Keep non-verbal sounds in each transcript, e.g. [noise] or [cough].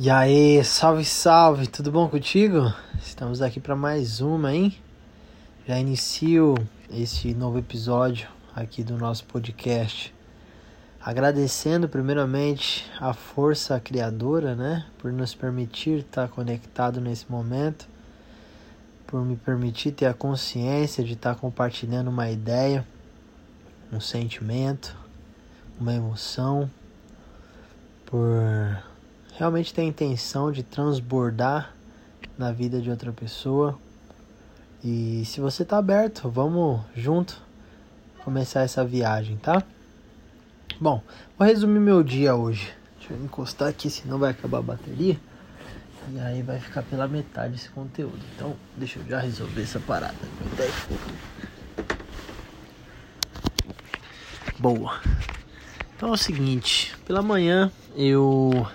E aí, salve, salve, tudo bom contigo? Estamos aqui para mais uma, hein? Já inicio esse novo episódio aqui do nosso podcast. Agradecendo primeiramente a força criadora, né, por nos permitir estar conectado nesse momento, por me permitir ter a consciência de estar compartilhando uma ideia, um sentimento, uma emoção, por realmente tem a intenção de transbordar na vida de outra pessoa. E se você tá aberto, vamos junto começar essa viagem, tá? Bom, vou resumir meu dia hoje. Deixa eu encostar aqui, senão vai acabar a bateria. E aí vai ficar pela metade esse conteúdo. Então, deixa eu já resolver essa parada. Boa. Então é o seguinte, pela manhã eu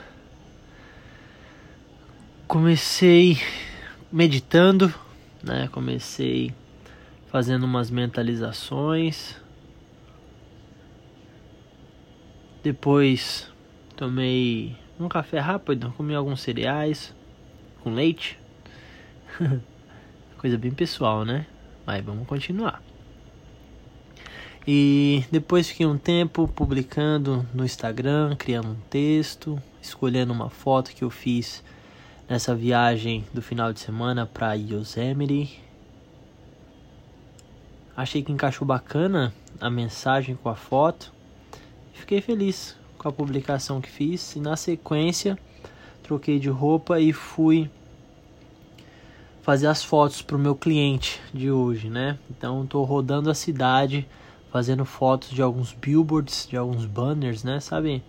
comecei meditando, né? Comecei fazendo umas mentalizações. Depois tomei um café rápido, comi alguns cereais com leite. [laughs] Coisa bem pessoal, né? Mas vamos continuar. E depois fiquei um tempo publicando no Instagram, criando um texto, escolhendo uma foto que eu fiz nessa viagem do final de semana para Yosemite. Achei que encaixou bacana a mensagem com a foto. Fiquei feliz com a publicação que fiz e na sequência troquei de roupa e fui fazer as fotos para o meu cliente de hoje, né? Então estou rodando a cidade fazendo fotos de alguns billboards, de alguns banners, né? Sabe?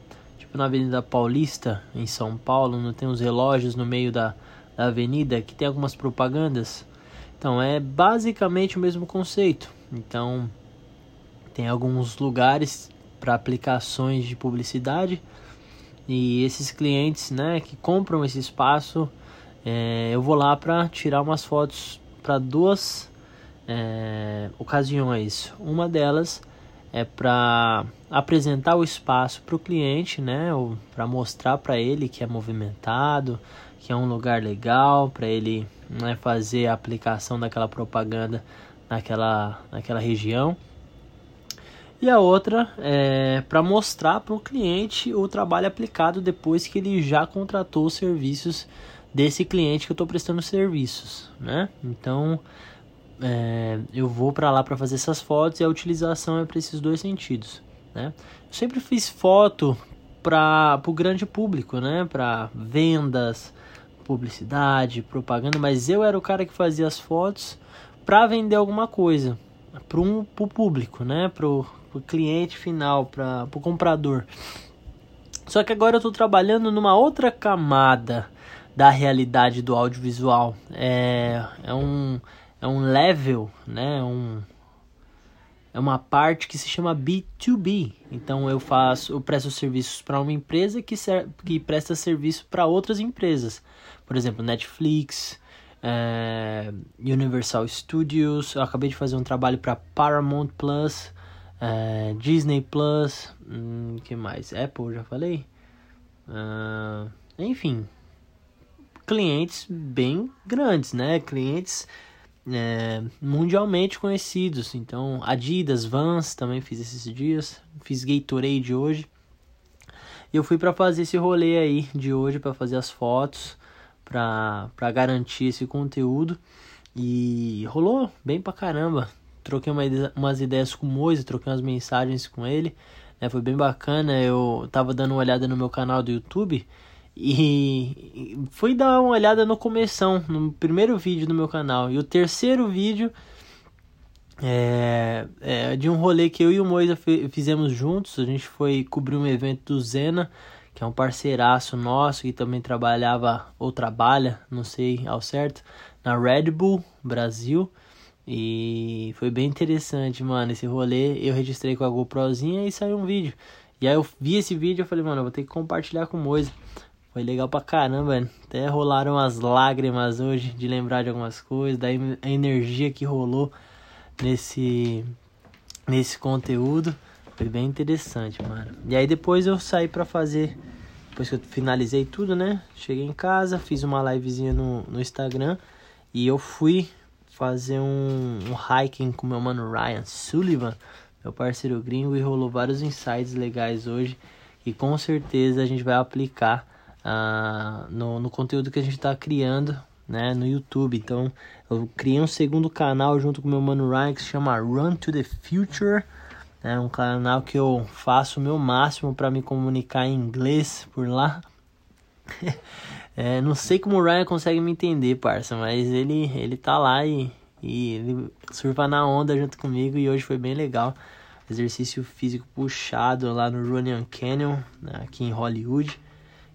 Tipo na Avenida Paulista, em São Paulo, não tem uns relógios no meio da, da avenida que tem algumas propagandas. Então é basicamente o mesmo conceito. Então tem alguns lugares para aplicações de publicidade e esses clientes, né, que compram esse espaço, é, eu vou lá para tirar umas fotos para duas é, ocasiões. Uma delas é para apresentar o espaço para o cliente, né, para mostrar para ele que é movimentado, que é um lugar legal para ele né, fazer a aplicação daquela propaganda naquela, naquela região. E a outra é para mostrar para o cliente o trabalho aplicado depois que ele já contratou os serviços desse cliente que eu estou prestando serviços, né? Então é, eu vou para lá para fazer essas fotos e a utilização é para esses dois sentidos, né? Eu sempre fiz foto para o grande público, né? Para vendas, publicidade, propaganda, mas eu era o cara que fazia as fotos para vender alguma coisa para um pro público, né? Pro, pro cliente final, para o comprador. Só que agora eu estou trabalhando numa outra camada da realidade do audiovisual. É, é um é um level, né? Um, é uma parte que se chama B2B. Então eu faço, eu presto serviços para uma empresa que, ser, que presta serviço para outras empresas. Por exemplo, Netflix, é, Universal Studios. Eu acabei de fazer um trabalho para Paramount Plus, é, Disney Plus, hum, que mais? Apple, já falei. Uh, enfim, clientes bem grandes, né? Clientes é, mundialmente conhecidos. Então, Adidas, Vans também fiz esses dias. Fiz Gatorade hoje. E eu fui para fazer esse rolê aí de hoje para fazer as fotos, para garantir esse conteúdo. E rolou bem pra caramba. Troquei uma, umas ideias com o Moise, troquei umas mensagens com ele. Né? Foi bem bacana. Eu tava dando uma olhada no meu canal do YouTube. E fui dar uma olhada no começão, no primeiro vídeo do meu canal. E o terceiro vídeo é, é de um rolê que eu e o Moisa fizemos juntos. A gente foi cobrir um evento do Zena, que é um parceiraço nosso que também trabalhava ou trabalha, não sei ao certo, na Red Bull Brasil. E foi bem interessante, mano, esse rolê. Eu registrei com a GoProzinha e saiu um vídeo. E aí eu vi esse vídeo e falei, mano, eu vou ter que compartilhar com o Moisa. Foi legal pra caramba, até rolaram as lágrimas hoje de lembrar de algumas coisas, da energia que rolou nesse nesse conteúdo. Foi bem interessante, mano. E aí depois eu saí pra fazer depois que eu finalizei tudo, né? Cheguei em casa, fiz uma livezinha no, no Instagram e eu fui fazer um, um hiking com meu mano Ryan Sullivan, meu parceiro gringo, e rolou vários insights legais hoje e com certeza a gente vai aplicar uh, no, no conteúdo que a gente está criando né, no YouTube. Então, eu criei um segundo canal junto com meu mano Ryan que se chama Run to the Future. É um canal que eu faço o meu máximo para me comunicar em inglês por lá. [laughs] é, não sei como o Ryan consegue me entender, parça, mas ele, ele tá lá e, e ele surfa na onda junto comigo e hoje foi bem legal. Exercício físico puxado lá no Runyon Canyon, né, aqui em Hollywood.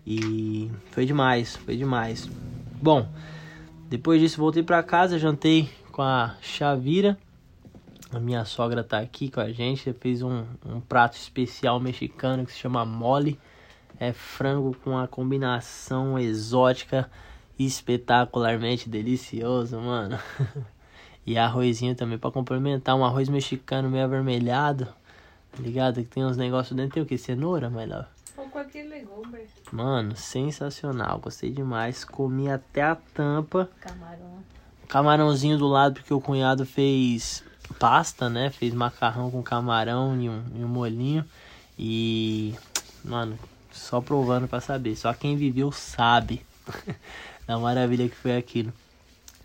E foi demais, foi demais. Bom, depois disso voltei para casa, jantei com a Chavira a minha sogra tá aqui com a gente. Fez um, um prato especial mexicano que se chama mole. É frango com uma combinação exótica espetacularmente delicioso, mano. [laughs] e arrozinho também para complementar. Um arroz mexicano meio avermelhado. Tá ligado? Que tem uns negócios dentro. Tem o que? Cenoura, melhor? Ou qualquer legume. Mano, sensacional. Gostei demais. Comi até a tampa. Camarão. Camarãozinho do lado, porque o cunhado fez pasta, né? Fez macarrão com camarão e um, e um molinho. E, mano, só provando para saber. Só quem viveu sabe [laughs] da maravilha que foi aquilo.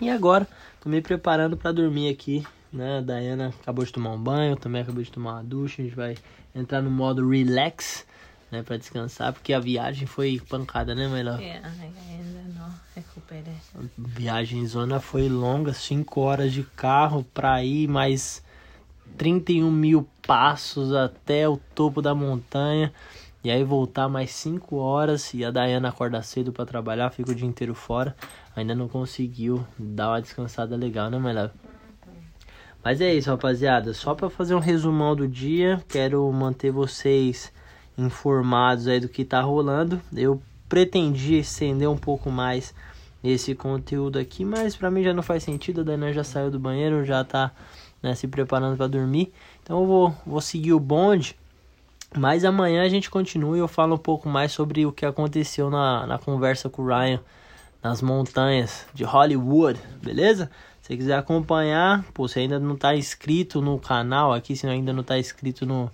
E agora, tô me preparando para dormir aqui, né? A Dayana acabou de tomar um banho, eu também acabei de tomar uma ducha. A gente vai entrar no modo relax, né? Pra descansar, porque a viagem foi pancada, né, melhor? É, ainda não recuperei. Viagem zona foi longa, 5 horas de carro pra ir, mais 31 mil passos até o topo da montanha. E aí voltar mais 5 horas e a Dayana acorda cedo para trabalhar, fica o dia inteiro fora. Ainda não conseguiu dar uma descansada legal, né, melhor? Mas é isso, rapaziada. Só para fazer um resumão do dia, quero manter vocês informados aí do que tá rolando. Eu pretendi estender um pouco mais esse conteúdo aqui, mas para mim já não faz sentido. A Dana já saiu do banheiro, já tá né, se preparando para dormir. Então eu vou, vou seguir o bonde. Mas amanhã a gente continua e eu falo um pouco mais sobre o que aconteceu na, na conversa com o Ryan nas montanhas de Hollywood, beleza? Se quiser acompanhar, pô, se ainda não está inscrito no canal aqui, se ainda não está inscrito no,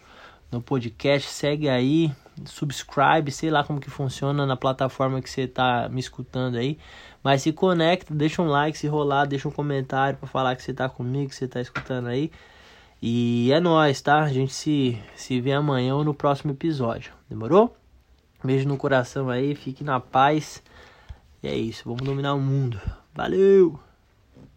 no podcast, segue aí, subscribe, sei lá como que funciona na plataforma que você está me escutando aí. Mas se conecta, deixa um like, se rolar, deixa um comentário para falar que você tá comigo, que você tá escutando aí. E é nóis, tá? A gente se, se vê amanhã ou no próximo episódio. Demorou? Beijo no coração aí, fique na paz. E é isso, vamos dominar o mundo. Valeu!